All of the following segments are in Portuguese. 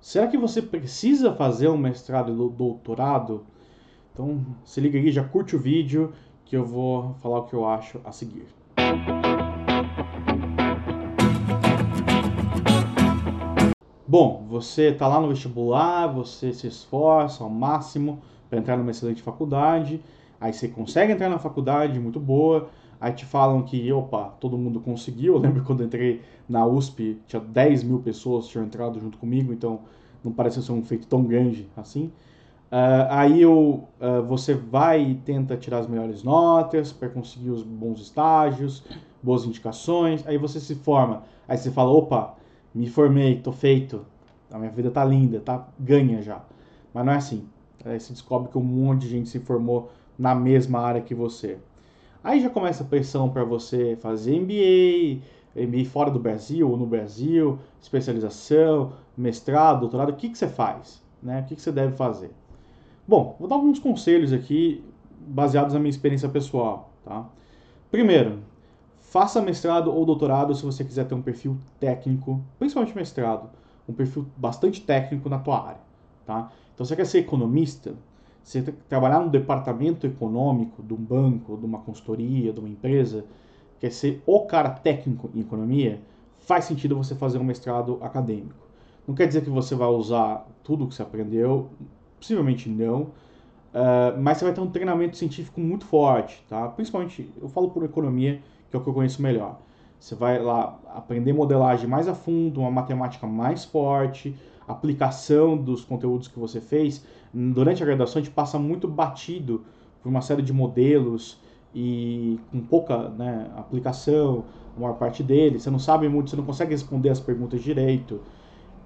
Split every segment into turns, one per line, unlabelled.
Será que você precisa fazer um mestrado e doutorado? Então se liga aí, já curte o vídeo que eu vou falar o que eu acho a seguir. Bom, você está lá no vestibular, você se esforça ao máximo para entrar numa excelente faculdade, aí você consegue entrar na faculdade muito boa, aí te falam que, opa, todo mundo conseguiu. Eu lembro quando eu entrei na USP, tinha 10 mil pessoas que tinham entrado junto comigo, então não parece ser um feito tão grande assim. Uh, aí eu, uh, você vai e tenta tirar as melhores notas para conseguir os bons estágios, boas indicações, aí você se forma, aí você fala, opa, me formei, tô feito, a minha vida tá linda, tá ganha já. Mas não é assim. Aí você descobre que um monte de gente se formou na mesma área que você. Aí já começa a pressão para você fazer MBA, MBA fora do Brasil ou no Brasil, especialização, mestrado, doutorado. O que, que você faz? Né? O que, que você deve fazer? Bom, vou dar alguns conselhos aqui baseados na minha experiência pessoal. Tá? Primeiro, faça mestrado ou doutorado se você quiser ter um perfil técnico, principalmente mestrado, um perfil bastante técnico na tua área. Tá? Então, você quer ser economista, você trabalhar no departamento econômico de um banco, de uma consultoria, de uma empresa, quer ser o cara técnico em economia, faz sentido você fazer um mestrado acadêmico. Não quer dizer que você vai usar tudo que você aprendeu, possivelmente não, uh, mas você vai ter um treinamento científico muito forte, tá? Principalmente, eu falo por economia, que é o que eu conheço melhor. Você vai lá aprender modelagem mais a fundo, uma matemática mais forte, aplicação dos conteúdos que você fez. Durante a graduação, a gente passa muito batido por uma série de modelos e com pouca né, aplicação, a maior parte deles. Você não sabe muito, você não consegue responder as perguntas direito.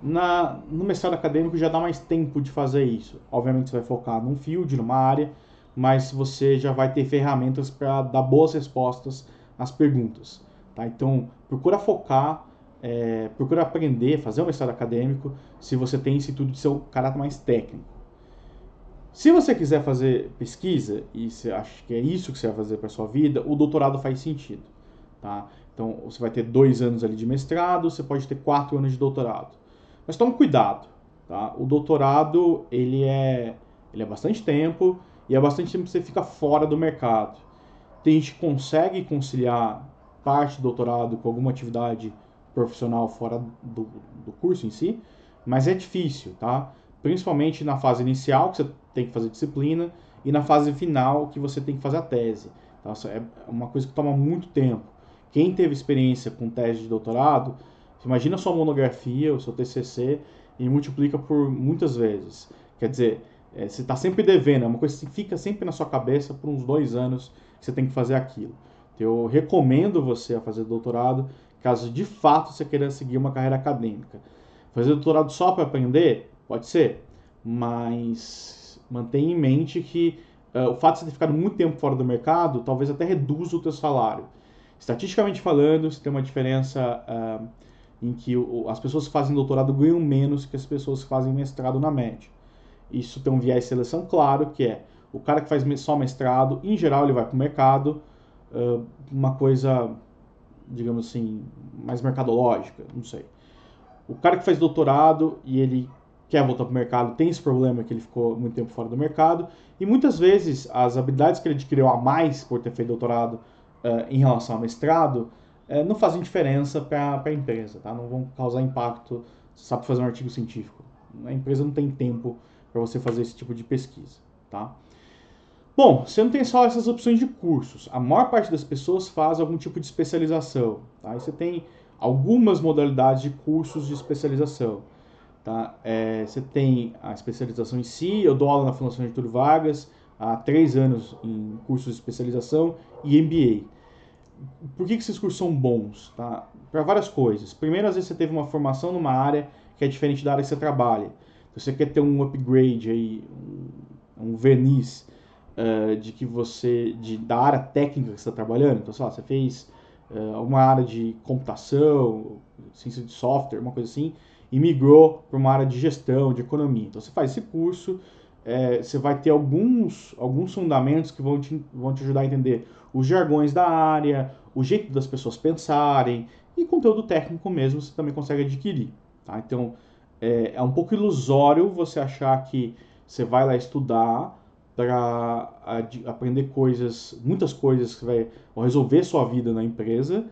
Na, no mestrado acadêmico já dá mais tempo de fazer isso. Obviamente você vai focar num field, numa área, mas você já vai ter ferramentas para dar boas respostas às perguntas. Tá? Então, procura focar é, procura aprender, fazer um mestrado acadêmico, se você tem esse tudo de seu caráter mais técnico. Se você quiser fazer pesquisa, e você acha que é isso que você vai fazer para sua vida, o doutorado faz sentido. Tá? Então, você vai ter dois anos ali de mestrado, você pode ter quatro anos de doutorado. Mas tome cuidado. Tá? O doutorado, ele é, ele é bastante tempo, e é bastante tempo que você fica fora do mercado. Tem gente que consegue conciliar parte do doutorado com alguma atividade profissional fora do, do curso em si, mas é difícil, tá? Principalmente na fase inicial, que você tem que fazer disciplina, e na fase final, que você tem que fazer a tese. Tá? É uma coisa que toma muito tempo. Quem teve experiência com tese de doutorado, imagina sua monografia, o seu TCC, e multiplica por muitas vezes. Quer dizer, é, você está sempre devendo, é uma coisa que fica sempre na sua cabeça por uns dois anos que você tem que fazer aquilo. Então, eu recomendo você a fazer doutorado caso de fato você queira seguir uma carreira acadêmica. Fazer doutorado só para aprender? Pode ser, mas mantenha em mente que uh, o fato de você ter ficado muito tempo fora do mercado talvez até reduza o teu salário. Estatisticamente falando, você tem uma diferença uh, em que o, as pessoas que fazem doutorado ganham menos que as pessoas que fazem mestrado na média. Isso tem um viés de seleção claro, que é o cara que faz só mestrado, em geral, ele vai para o mercado, uh, uma coisa digamos assim, mais mercadológica, não sei. O cara que faz doutorado e ele quer voltar para o mercado tem esse problema que ele ficou muito tempo fora do mercado e muitas vezes as habilidades que ele adquiriu a mais por ter feito doutorado uh, em relação ao mestrado uh, não fazem diferença para a empresa, tá? Não vão causar impacto. Você sabe fazer um artigo científico. A empresa não tem tempo para você fazer esse tipo de pesquisa, tá? Bom, você não tem só essas opções de cursos. A maior parte das pessoas faz algum tipo de especialização. Tá? Aí você tem algumas modalidades de cursos de especialização. Tá? É, você tem a especialização em si, eu dou aula na Fundação Getúlio Vargas há três anos em cursos de especialização e MBA. Por que, esses cursos são bons? Tá? Para várias coisas. Primeiro, às vezes você teve uma formação numa área que é diferente da área que você trabalha. Então, você quer ter um upgrade, aí, um verniz uh, de que você, de, da área técnica que você está trabalhando. Então, sei lá, você fez uh, uma área de computação, ciência de software, uma coisa assim, e migrou para uma área de gestão, de economia. Então, você faz esse curso, é, você vai ter alguns, alguns fundamentos que vão te, vão te ajudar a entender os jargões da área, o jeito das pessoas pensarem, e conteúdo técnico mesmo você também consegue adquirir. Tá? Então, é, é um pouco ilusório você achar que você vai lá estudar para aprender coisas, muitas coisas que vai resolver sua vida na empresa.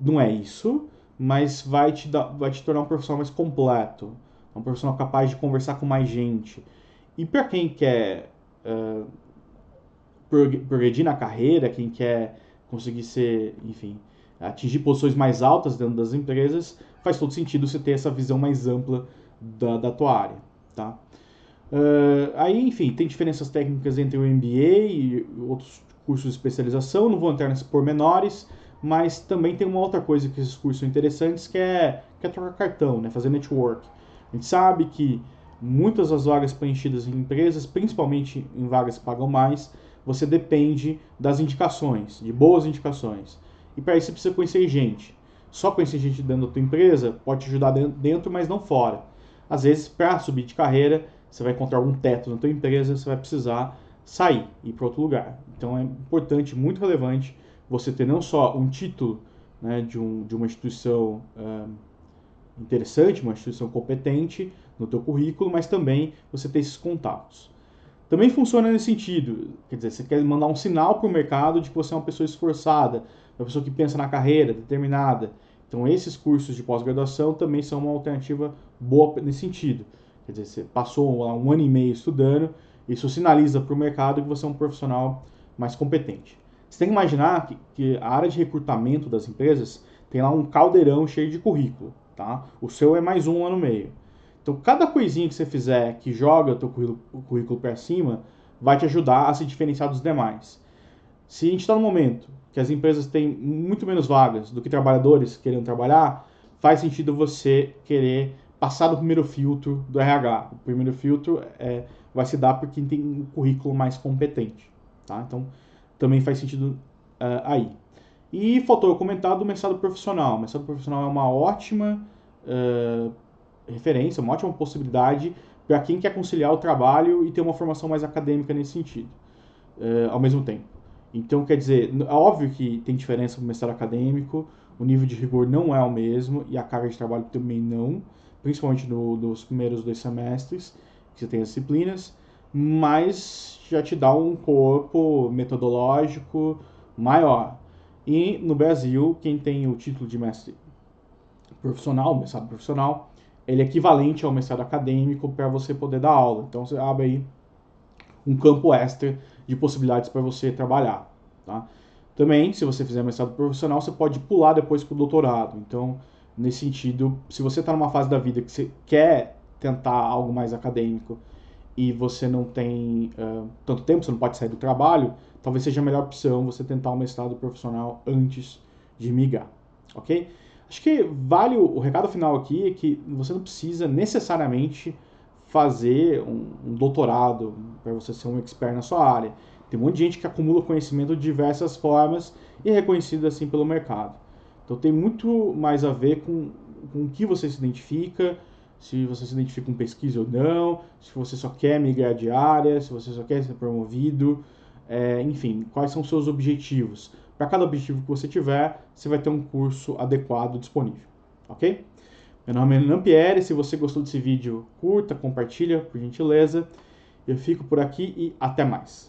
Não é isso, mas vai te, dar, vai te tornar um profissional mais completo, um profissional capaz de conversar com mais gente. E para quem quer uh, progredir na carreira, quem quer conseguir ser, enfim, atingir posições mais altas dentro das empresas, faz todo sentido você ter essa visão mais ampla da, da tua área, tá? Uh, aí, enfim, tem diferenças técnicas entre o MBA e outros cursos de especialização, não vou entrar nesses pormenores, mas também tem uma outra coisa que esses cursos são interessantes, que é, que é trocar cartão, né? fazer network. A gente sabe que muitas das vagas preenchidas em empresas, principalmente em vagas que pagam mais, você depende das indicações, de boas indicações. E para isso você precisa conhecer gente. Só conhecer gente dentro da tua empresa pode te ajudar dentro, mas não fora. Às vezes, para subir de carreira, você vai encontrar algum teto na tua empresa, você vai precisar sair e ir para outro lugar. Então é importante, muito relevante, você ter não só um título né, de, um, de uma instituição interessante, uma instituição competente no teu currículo, mas também você ter esses contatos. Também funciona nesse sentido, quer dizer, você quer mandar um sinal para o mercado de que você é uma pessoa esforçada, uma pessoa que pensa na carreira, determinada. Então, esses cursos de pós-graduação também são uma alternativa boa nesse sentido. Quer dizer, você passou um ano e meio estudando, isso sinaliza para o mercado que você é um profissional mais competente. Você tem que imaginar que, que, a área de recrutamento das empresas tem lá um caldeirão cheio de currículo, tá? O seu é mais um ano e meio. Então, cada coisinha que você fizer que joga o teu currículo, currículo para cima vai te ajudar a se diferenciar dos demais. Se a gente está no momento que as empresas têm muito menos vagas do que trabalhadores querendo trabalhar, faz sentido você querer passar do primeiro filtro do RH. O primeiro filtro é, vai se dar por quem tem um currículo mais competente. Tá? Então, também faz sentido uh, aí. E faltou eu comentar do mestrado profissional. O mestrado profissional é uma ótima uh, referência, uma ótima possibilidade para quem quer conciliar o trabalho e ter uma formação mais acadêmica nesse sentido, uh, ao mesmo tempo. Então, quer dizer, é óbvio que tem diferença no mestrado acadêmico, o nível de rigor não é o mesmo e a carga de trabalho também não, principalmente no, nos primeiros dois semestres, que você tem as disciplinas, mas já te dá um corpo metodológico maior. E no Brasil, quem tem o título de mestre profissional, mestrado profissional, ele é equivalente ao mestrado acadêmico para você poder dar aula. Então você abre aí um campo extra de possibilidades para você trabalhar. Tá? Também, se você fizer mestrado profissional, você pode pular depois para o doutorado. Então, nesse sentido, se você está numa fase da vida que você quer tentar algo mais acadêmico e você não tem uh, tanto tempo, você não pode sair do trabalho, talvez seja a melhor opção você tentar um mestrado profissional antes de migrar, ok? Acho que vale o, recado final aqui é que você não precisa necessariamente fazer um, um doutorado para você ser um expert na sua área. Tem um monte de gente que acumula conhecimento de diversas formas e é reconhecido assim pelo mercado. Então tem muito mais a ver com, com o que você se identifica, se você se identifica com pesquisa ou não, se você só quer migrar de área, se você só quer ser promovido, é, enfim, quais são os seus objetivos. Para cada objetivo que você tiver, você vai ter um curso adequado disponível, ok? Meu nome é Renan Pierre, se você gostou desse vídeo, curta, compartilha, por gentileza. Eu fico por aqui e até mais.